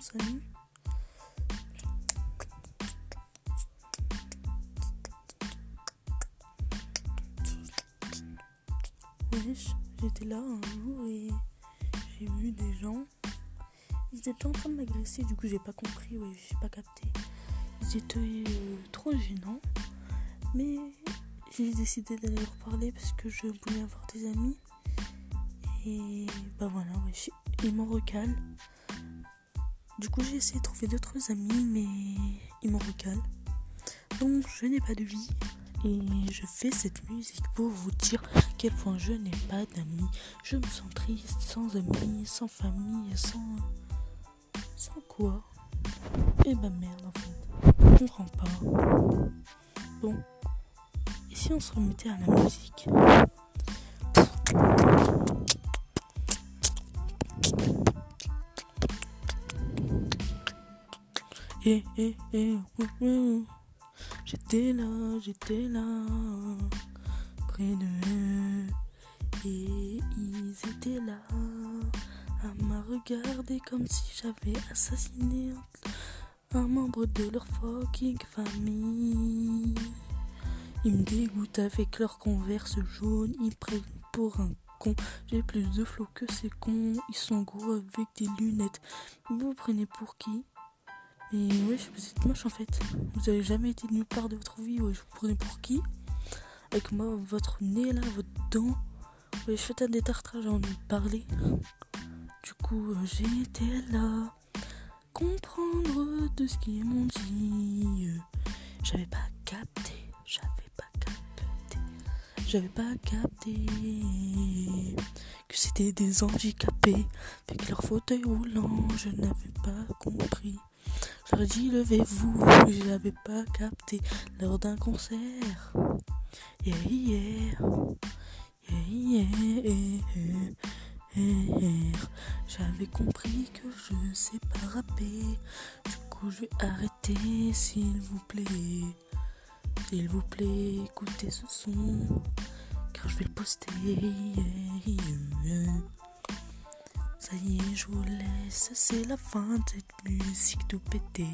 salut. Wesh, j'étais là un jour et j'ai vu des gens. Ils étaient en train de m'agresser, du coup j'ai pas compris, ouais, j'ai pas capté. Ils étaient euh, trop gênants. Mais j'ai décidé d'aller leur parler parce que je voulais avoir des amis. Et bah voilà, wesh, ils m'en recalent. Du coup j'ai essayé de trouver d'autres amis, mais ils m'en recalent. Donc je n'ai pas de vie. Et je fais cette musique pour vous dire à quel point je n'ai pas d'amis. Je me sens triste, sans amis, sans famille, sans. Sans quoi Eh ben merde en fait. Je comprends pas. Bon. Et si on se remettait à la musique? Eh, eh, ouh. J'étais là, j'étais là, près d'eux. Et ils étaient là, à me regarder comme si j'avais assassiné un, membre de leur fucking famille. Ils me dégoûtent avec leur converse jaune, ils prennent pour un con. J'ai plus de flow que ces cons, ils sont gros avec des lunettes. Vous prenez pour qui? Mais ouais, vous êtes moche en fait. Vous avez jamais été nulle part de votre vie. Ouais, je vous prenais pour qui? Avec moi, votre nez là, votre dent. Ouais, je fais un détartrage en parler. Du coup, euh, j'étais là. Comprendre de ce qu'ils m'ont dit. J'avais pas capté. J'avais pas capté. J'avais pas capté que c'était des handicapés avec leur fauteuil roulant. Je n'avais pas compris. J'aurais dit levez-vous, je n'avais pas capté lors d'un concert. Yeah, yeah, yeah. J'avais compris que je sais pas rapper. Du coup, je vais arrêter, s'il vous plaît. S'il vous plaît, écoutez ce son. Car je vais le poster. Ça y est, je vous laisse, c'est la fin de cette musique tout pété.